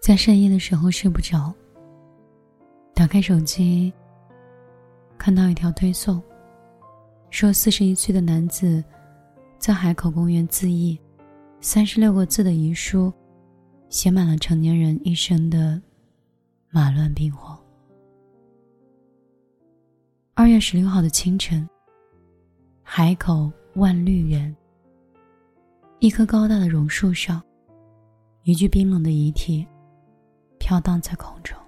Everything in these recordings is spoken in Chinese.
在深夜的时候睡不着，打开手机，看到一条推送，说四十一岁的男子在海口公园自缢，三十六个字的遗书，写满了成年人一生的马乱兵荒。二月十六号的清晨，海口万绿园，一棵高大的榕树上，一具冰冷的遗体。飘荡在空中。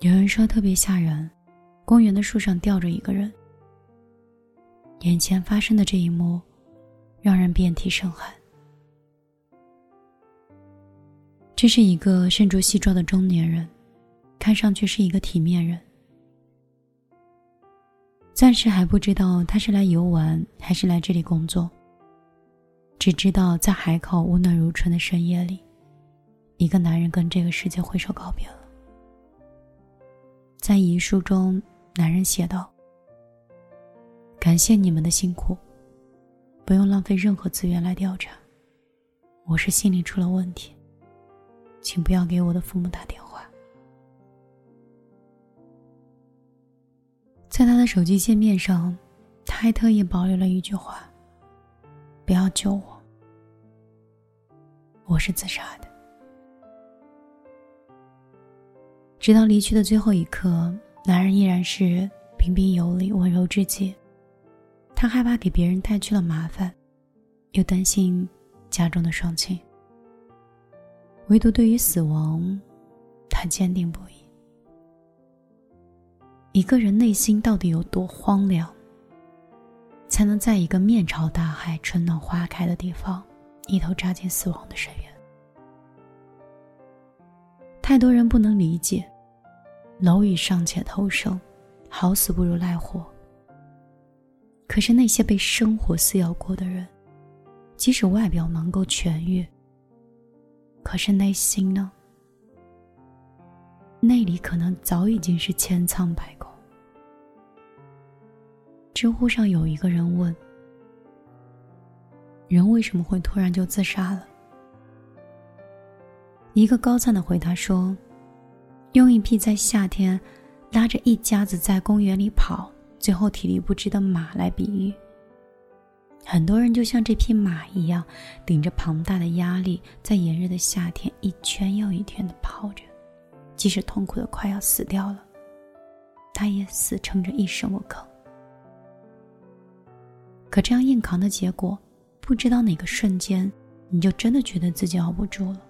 有人说特别吓人，公园的树上吊着一个人。眼前发生的这一幕，让人遍体生寒。这是一个身着西装的中年人，看上去是一个体面人。暂时还不知道他是来游玩还是来这里工作。只知道在海口温暖如春的深夜里。一个男人跟这个世界挥手告别了。在遗书中，男人写道：“感谢你们的辛苦，不用浪费任何资源来调查。我是心里出了问题，请不要给我的父母打电话。”在他的手机界面上，他还特意保留了一句话：“不要救我，我是自杀的。”直到离去的最后一刻，男人依然是彬彬有礼、温柔至极。他害怕给别人带去了麻烦，又担心家中的双亲。唯独对于死亡，他坚定不移。一个人内心到底有多荒凉，才能在一个面朝大海、春暖花开的地方，一头扎进死亡的深渊？太多人不能理解，蝼蚁尚且偷生，好死不如赖活。可是那些被生活撕咬过的人，即使外表能够痊愈，可是内心呢？内里可能早已经是千疮百孔。知乎上有一个人问：人为什么会突然就自杀了？一个高赞的回答说：“用一匹在夏天拉着一家子在公园里跑，最后体力不支的马来比喻。很多人就像这匹马一样，顶着庞大的压力，在炎热的夏天一圈又一圈的跑着，即使痛苦的快要死掉了，他也死撑着一声不吭。可这样硬扛的结果，不知道哪个瞬间，你就真的觉得自己熬不住了。”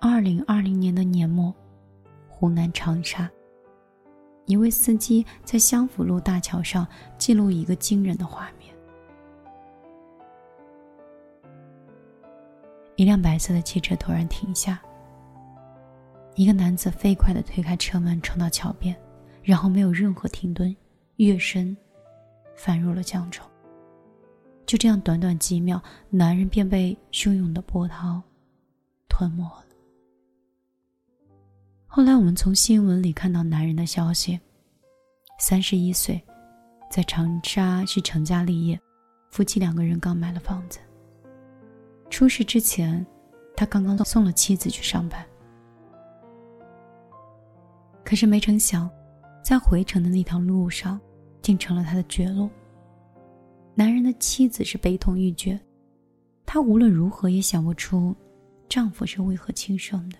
二零二零年的年末，湖南长沙，一位司机在湘府路大桥上记录一个惊人的画面：一辆白色的汽车突然停下，一个男子飞快的推开车门冲到桥边，然后没有任何停顿，跃身翻入了江中。就这样，短短几秒，男人便被汹涌的波涛吞没了。后来我们从新闻里看到男人的消息，三十一岁，在长沙是成家立业，夫妻两个人刚买了房子。出事之前，他刚刚送了妻子去上班。可是没成想，在回程的那条路上，竟成了他的绝路。男人的妻子是悲痛欲绝，她无论如何也想不出，丈夫是为何轻生的。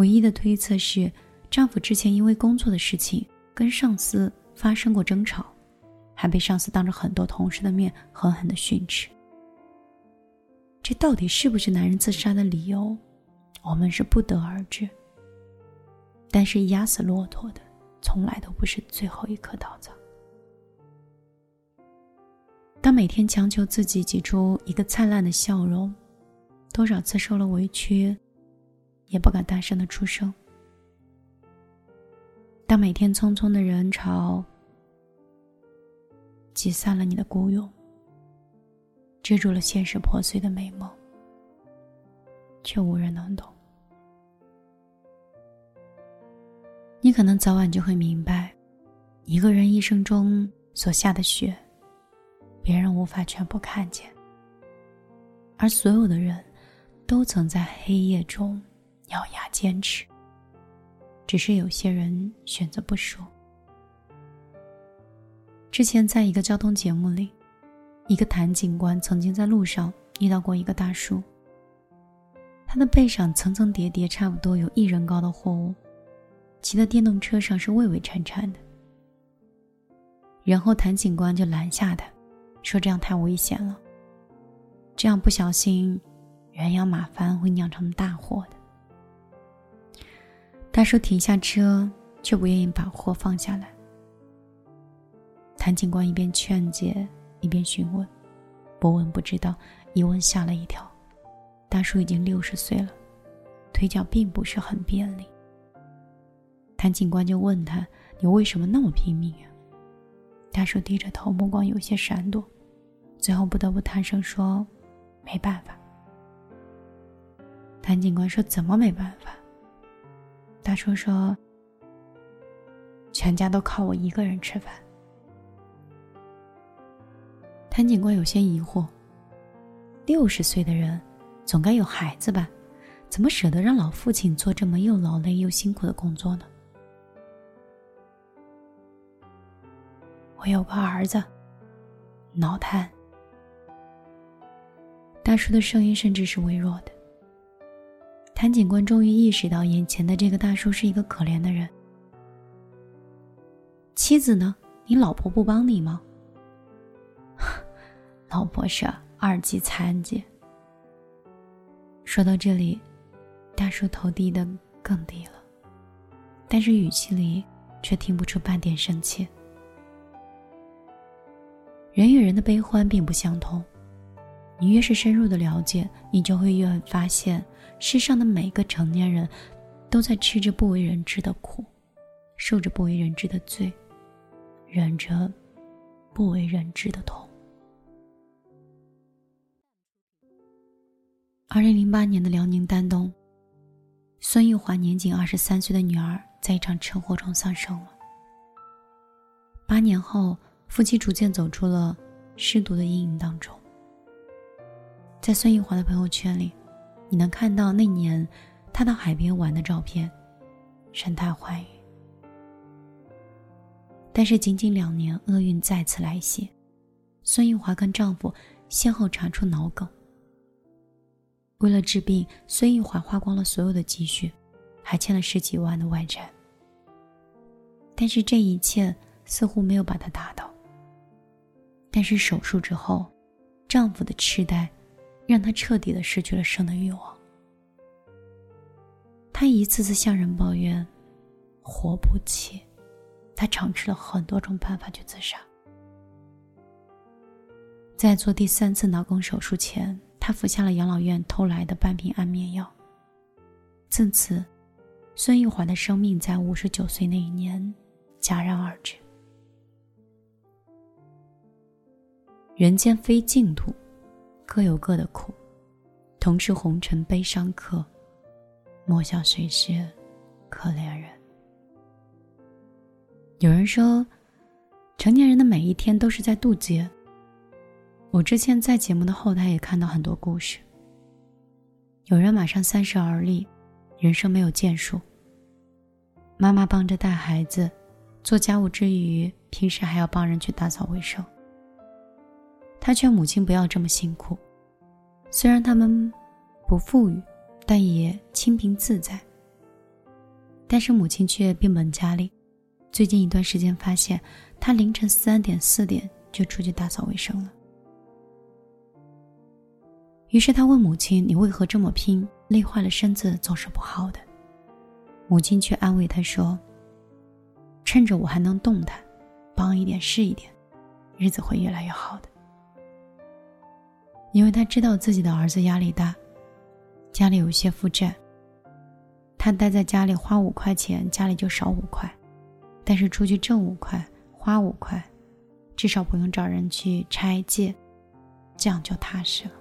唯一的推测是，丈夫之前因为工作的事情跟上司发生过争吵，还被上司当着很多同事的面狠狠的训斥。这到底是不是男人自杀的理由，我们是不得而知。但是压死骆驼的，从来都不是最后一颗稻草。当每天强求自己挤出一个灿烂的笑容，多少次受了委屈。也不敢大声的出声。当每天匆匆的人潮挤散了你的孤勇，遮住了现实破碎的美梦，却无人能懂。你可能早晚就会明白，一个人一生中所下的雪，别人无法全部看见。而所有的人都曾在黑夜中咬牙坚持。只是有些人选择不说。之前在一个交通节目里，一个谭警官曾经在路上遇到过一个大叔。他的背上层层叠叠，差不多有一人高的货物，骑的电动车上是畏畏颤颤的。然后谭警官就拦下他，说：“这样太危险了，这样不小心，人仰马翻会酿成大祸的。”大叔停下车，却不愿意把货放下来。谭警官一边劝解，一边询问，不问不知道，一问吓了一跳。大叔已经六十岁了，腿脚并不是很便利。谭警官就问他：“你为什么那么拼命啊？”大叔低着头，目光有些闪躲，最后不得不叹声说：“没办法。”谭警官说：“怎么没办法？”大叔说：“全家都靠我一个人吃饭。”谭警官有些疑惑：“六十岁的人，总该有孩子吧？怎么舍得让老父亲做这么又劳累又辛苦的工作呢？”我有个儿子，脑瘫。大叔的声音甚至是微弱的。谭警官终于意识到，眼前的这个大叔是一个可怜的人。妻子呢？你老婆不帮你吗？老婆是二级残疾。说到这里，大叔头低得更低了，但是语气里却听不出半点生气。人与人的悲欢并不相同，你越是深入的了解，你就会越发现，世上的每个成年人，都在吃着不为人知的苦，受着不为人知的罪，忍着不为人知的痛。二零零八年的辽宁丹东，孙玉华年仅二十三岁的女儿在一场车祸中丧生了。八年后，夫妻逐渐走出了失独的阴影当中。在孙玉华的朋友圈里，你能看到那年他到海边玩的照片，神态欢愉。但是仅仅两年，厄运再次来袭，孙玉华跟丈夫先后查出脑梗。为了治病，孙玉华花光了所有的积蓄，还欠了十几万的外债。但是这一切似乎没有把她打倒。但是手术之后，丈夫的痴呆，让他彻底的失去了生的欲望。他一次次向人抱怨，活不起。他尝试了很多种办法去自杀。在做第三次脑梗手术前。他服下了养老院偷来的半瓶安眠药。自此，孙玉华的生命在五十九岁那一年戛然而止。人间非净土，各有各的，同是红尘悲伤客，莫笑谁是可怜人。有人说，成年人的每一天都是在渡劫。我之前在节目的后台也看到很多故事。有人马上三十而立，人生没有建树。妈妈帮着带孩子，做家务之余，平时还要帮人去打扫卫生。他劝母亲不要这么辛苦，虽然他们不富裕，但也清贫自在。但是母亲却变本加厉，最近一段时间发现，他凌晨三点四点就出去打扫卫生了。于是他问母亲：“你为何这么拼？累坏了身子总是不好的。”母亲却安慰他说：“趁着我还能动弹，帮一点是一点，日子会越来越好的。”因为他知道自己的儿子压力大，家里有一些负债。他待在家里花五块钱，家里就少五块；但是出去挣五块，花五块，至少不用找人去拆借，这样就踏实了。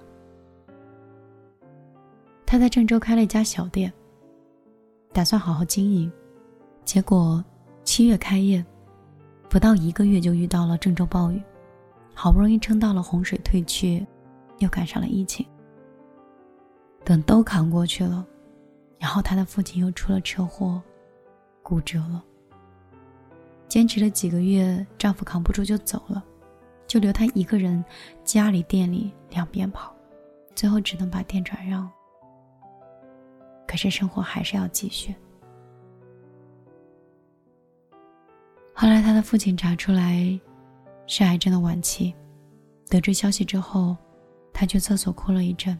他在郑州开了一家小店，打算好好经营，结果七月开业，不到一个月就遇到了郑州暴雨，好不容易撑到了洪水退去，又赶上了疫情，等都扛过去了，然后她的父亲又出了车祸，骨折了。坚持了几个月，丈夫扛不住就走了，就留她一个人，家里店里两边跑，最后只能把店转让。可是生活还是要继续。后来，他的父亲查出来是癌症的晚期。得知消息之后，他去厕所哭了一阵，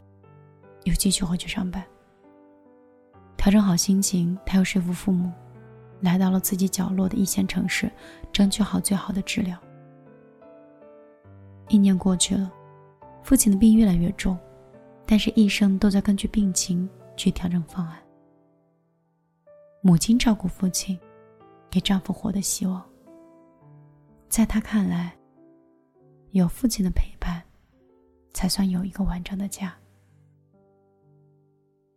又继续回去上班。调整好心情，他又说服父母，来到了自己角落的一线城市，争取好最好的治疗。一年过去了，父亲的病越来越重，但是医生都在根据病情去调整方案。母亲照顾父亲，给丈夫活的希望。在他看来，有父亲的陪伴，才算有一个完整的家。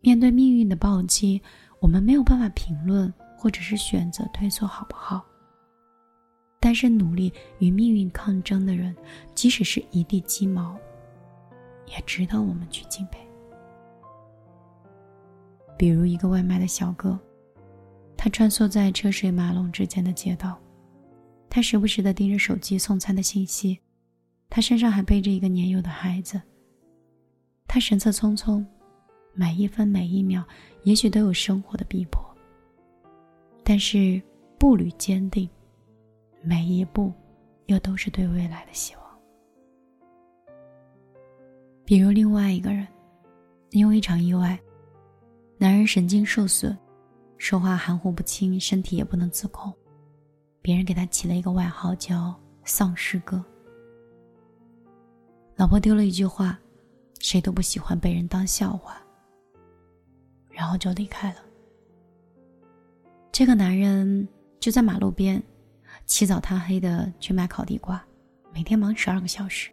面对命运的暴击，我们没有办法评论或者是选择退缩好不好。但是努力与命运抗争的人，即使是一地鸡毛，也值得我们去敬佩。比如一个外卖的小哥，他穿梭在车水马龙之间的街道。他时不时的盯着手机送餐的信息，他身上还背着一个年幼的孩子。他神色匆匆，每一分每一秒，也许都有生活的逼迫，但是步履坚定，每一步又都是对未来的希望。比如另外一个人，因为一场意外，男人神经受损，说话含糊不清，身体也不能自控。别人给他起了一个外号叫“丧尸哥”。老婆丢了一句话：“谁都不喜欢被人当笑话。”然后就离开了。这个男人就在马路边，起早贪黑的去卖烤地瓜，每天忙十二个小时。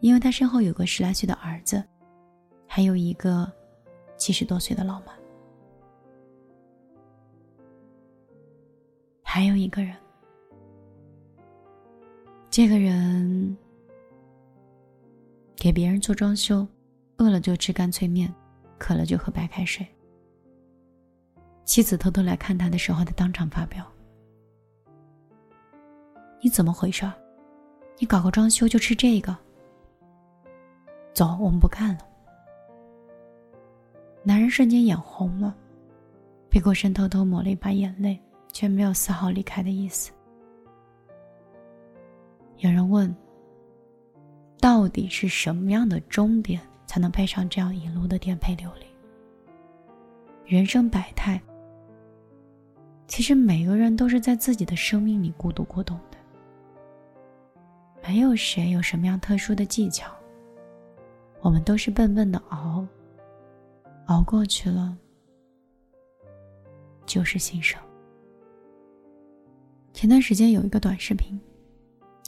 因为他身后有个十来岁的儿子，还有一个七十多岁的老妈。还有一个人，这个人给别人做装修，饿了就吃干脆面，渴了就喝白开水。妻子偷偷来看他的时候，他当场发飙：“你怎么回事？你搞个装修就吃这个？走，我们不干了。”男人瞬间眼红了，背过身偷偷抹了一把眼泪。却没有丝毫离开的意思。有人问：“到底是什么样的终点才能配上这样一路的颠沛流离？”人生百态，其实每个人都是在自己的生命里孤独过冬的。没有谁有什么样特殊的技巧，我们都是笨笨的熬，熬过去了，就是新生。前段时间有一个短视频，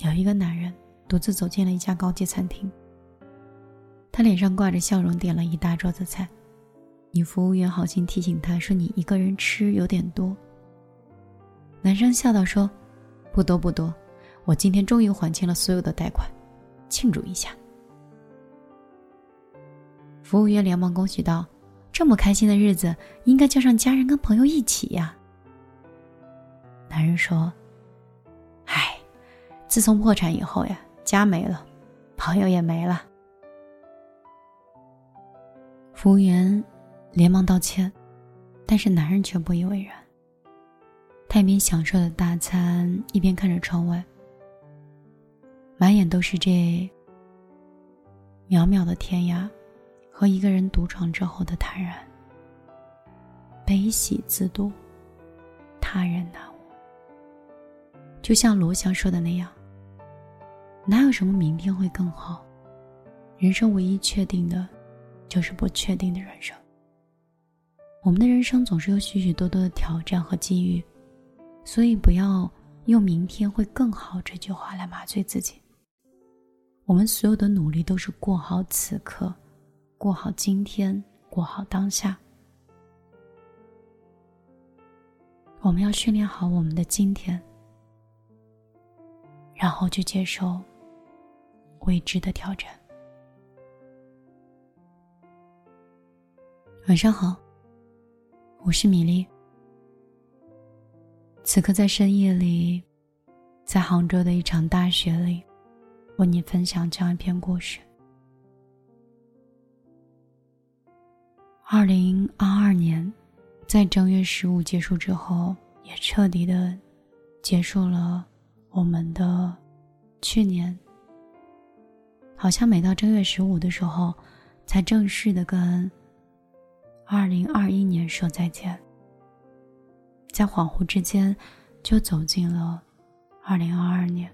有一个男人独自走进了一家高级餐厅。他脸上挂着笑容，点了一大桌子菜。女服务员好心提醒他说：“你一个人吃有点多。”男生笑道：“说不多不多，我今天终于还清了所有的贷款，庆祝一下。”服务员连忙恭喜道：“这么开心的日子，应该叫上家人跟朋友一起呀。”男人说：“唉，自从破产以后呀，家没了，朋友也没了。”服务员连忙道歉，但是男人却不以为然。他一边享受着大餐，一边看着窗外，满眼都是这渺渺的天涯和一个人独闯之后的坦然。悲喜自度，他人难。就像罗翔说的那样，哪有什么明天会更好？人生唯一确定的，就是不确定的人生。我们的人生总是有许许多多的挑战和机遇，所以不要用“明天会更好”这句话来麻醉自己。我们所有的努力都是过好此刻，过好今天，过好当下。我们要训练好我们的今天。然后去接受。未知的挑战。晚上好，我是米粒。此刻在深夜里，在杭州的一场大雪里，为你分享这样一篇故事。二零二二年，在正月十五结束之后，也彻底的结束了我们的去年。好像每到正月十五的时候，才正式的跟。二零二一年说再见，在恍惚之间，就走进了二零二二年。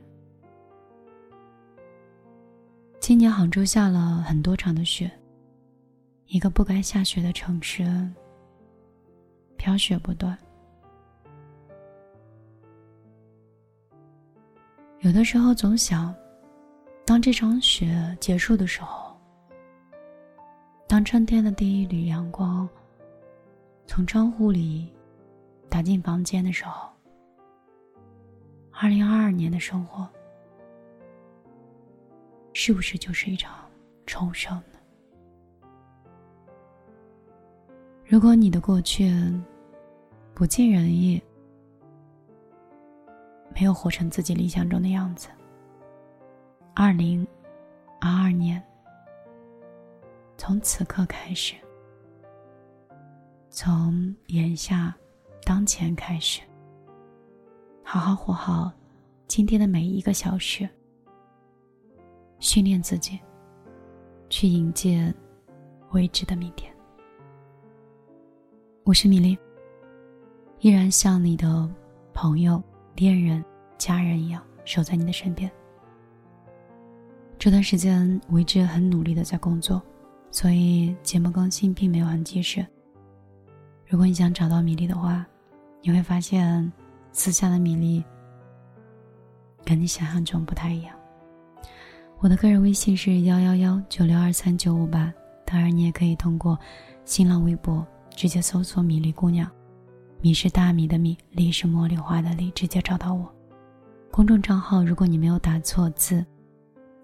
今年杭州下了很多场的雪，一个不该下雪的城市，飘雪不断。有的时候总想，当这场雪结束的时候。当春天的第一缕阳光从窗户里打进房间的时候，二零二二年的生活是不是就是一场重生呢？如果你的过去不尽人意，没有活成自己理想中的样子，二零二二年。从此刻开始，从眼下、当前开始，好好活好今天的每一个小时，训练自己，去迎接未知的明天。我是米粒，依然像你的朋友、恋人、家人一样守在你的身边。这段时间，我一直很努力的在工作。所以节目更新并没有很及时。如果你想找到米粒的话，你会发现私下的米粒跟你想象中不太一样。我的个人微信是幺幺幺九六二三九五八，当然你也可以通过新浪微博直接搜索“米粒姑娘”，米是大米的米，粒是茉莉花的粒，直接找到我。公众账号如果你没有打错字，“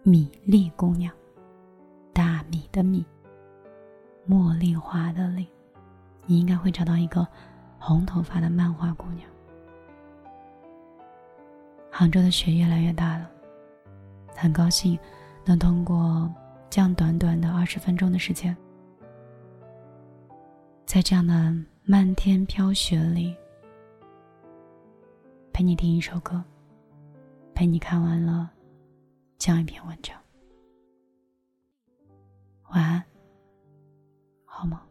米粒姑娘”，大米的米。茉莉花的莉，你应该会找到一个红头发的漫画姑娘。杭州的雪越来越大了，很高兴能通过这样短短的二十分钟的时间，在这样的漫天飘雪里，陪你听一首歌，陪你看完了这样一篇文章。晚安。好吗？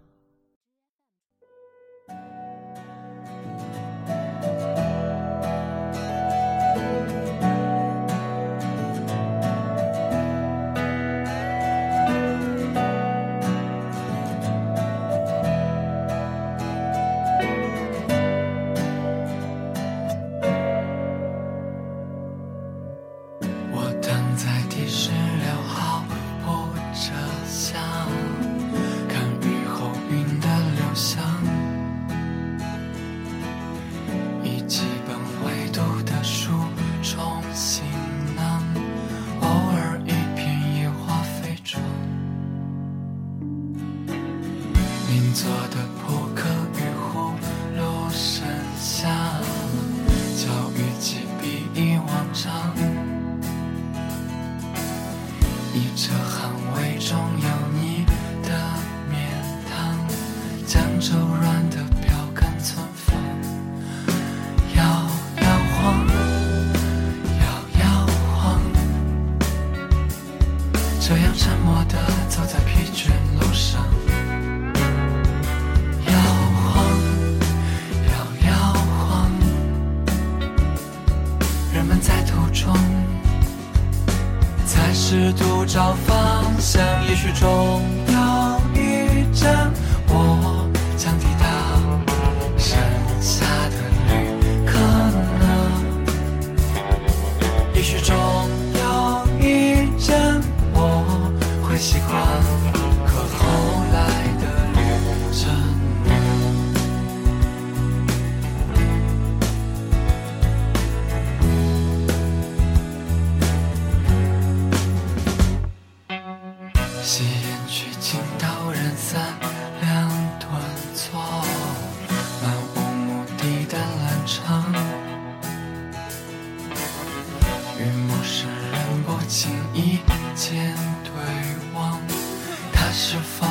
是否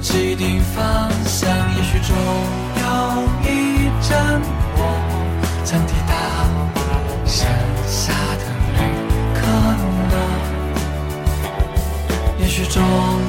既定方向，也许终有一站，我曾抵达剩下的旅客呢？也许终。